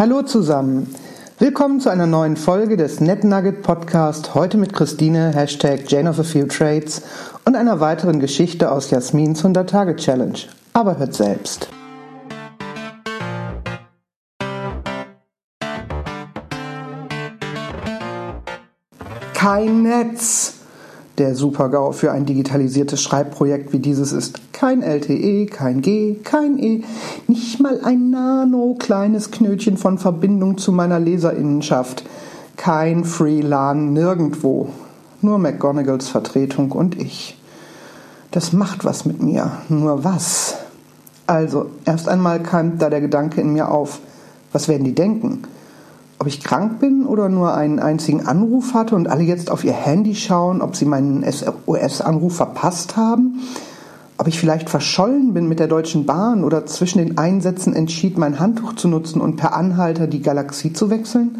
Hallo zusammen. Willkommen zu einer neuen Folge des NetNugget Podcast. Heute mit Christine, Hashtag Jane of a Few Trades und einer weiteren Geschichte aus Jasmins 100-Tage-Challenge. Aber hört selbst. Kein Netz. Der Super-GAU für ein digitalisiertes Schreibprojekt wie dieses ist kein LTE, kein G, kein E, nicht mal ein nano kleines Knötchen von Verbindung zu meiner Leserinnenschaft, kein Freelan nirgendwo, nur McGonagalls Vertretung und ich. Das macht was mit mir, nur was? Also, erst einmal keimt da der Gedanke in mir auf, was werden die denken? Ob ich krank bin oder nur einen einzigen Anruf hatte und alle jetzt auf ihr Handy schauen, ob sie meinen SOS-Anruf verpasst haben, ob ich vielleicht verschollen bin mit der Deutschen Bahn oder zwischen den Einsätzen entschied, mein Handtuch zu nutzen und per Anhalter die Galaxie zu wechseln.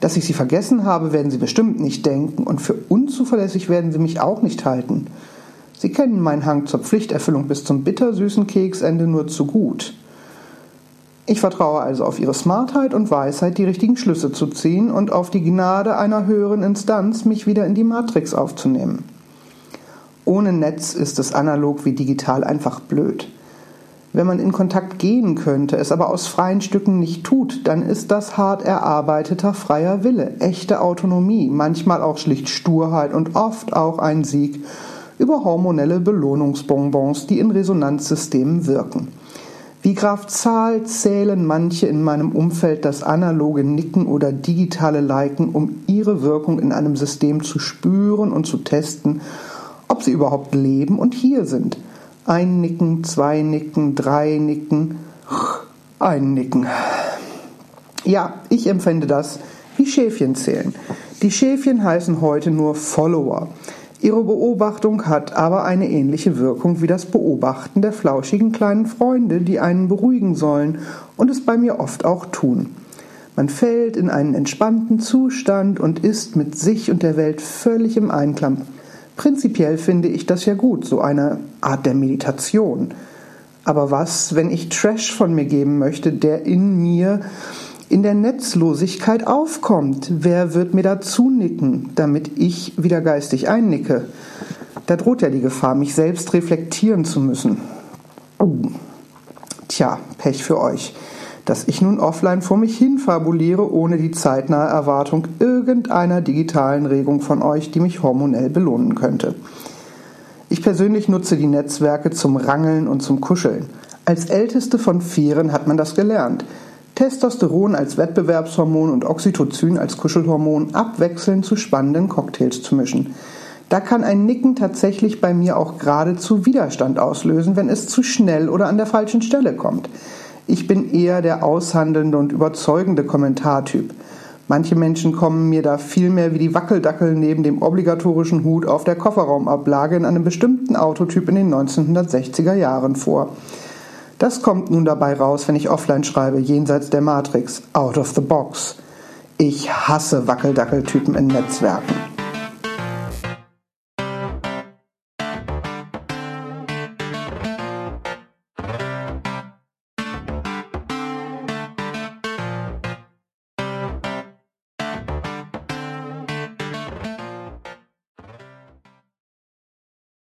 Dass ich sie vergessen habe, werden sie bestimmt nicht denken und für unzuverlässig werden sie mich auch nicht halten. Sie kennen meinen Hang zur Pflichterfüllung bis zum bittersüßen Keksende nur zu gut. Ich vertraue also auf ihre Smartheit und Weisheit, die richtigen Schlüsse zu ziehen und auf die Gnade einer höheren Instanz, mich wieder in die Matrix aufzunehmen. Ohne Netz ist es analog wie digital einfach blöd. Wenn man in Kontakt gehen könnte, es aber aus freien Stücken nicht tut, dann ist das hart erarbeiteter freier Wille, echte Autonomie, manchmal auch schlicht Sturheit und oft auch ein Sieg über hormonelle Belohnungsbonbons, die in Resonanzsystemen wirken. Wie Graf Zahl zählen manche in meinem Umfeld das analoge Nicken oder digitale Liken, um ihre Wirkung in einem System zu spüren und zu testen, ob sie überhaupt leben und hier sind. Ein Nicken, zwei Nicken, drei Nicken, ein Nicken. Ja, ich empfinde das wie Schäfchen zählen. Die Schäfchen heißen heute nur Follower. Ihre Beobachtung hat aber eine ähnliche Wirkung wie das Beobachten der flauschigen kleinen Freunde, die einen beruhigen sollen und es bei mir oft auch tun. Man fällt in einen entspannten Zustand und ist mit sich und der Welt völlig im Einklang. Prinzipiell finde ich das ja gut, so eine Art der Meditation. Aber was, wenn ich Trash von mir geben möchte, der in mir in der Netzlosigkeit aufkommt. Wer wird mir da zunicken, damit ich wieder geistig einnicke? Da droht ja die Gefahr, mich selbst reflektieren zu müssen. Oh. Tja, Pech für euch, dass ich nun offline vor mich hin fabuliere, ohne die zeitnahe Erwartung irgendeiner digitalen Regung von euch, die mich hormonell belohnen könnte. Ich persönlich nutze die Netzwerke zum Rangeln und zum Kuscheln. Als älteste von Vieren hat man das gelernt. Testosteron als Wettbewerbshormon und Oxytocin als Kuschelhormon abwechselnd zu spannenden Cocktails zu mischen. Da kann ein Nicken tatsächlich bei mir auch geradezu Widerstand auslösen, wenn es zu schnell oder an der falschen Stelle kommt. Ich bin eher der aushandelnde und überzeugende Kommentartyp. Manche Menschen kommen mir da vielmehr wie die Wackeldackel neben dem obligatorischen Hut auf der Kofferraumablage in einem bestimmten Autotyp in den 1960er Jahren vor. Das kommt nun dabei raus, wenn ich offline schreibe, jenseits der Matrix, out of the box. Ich hasse Wackeldackeltypen in Netzwerken.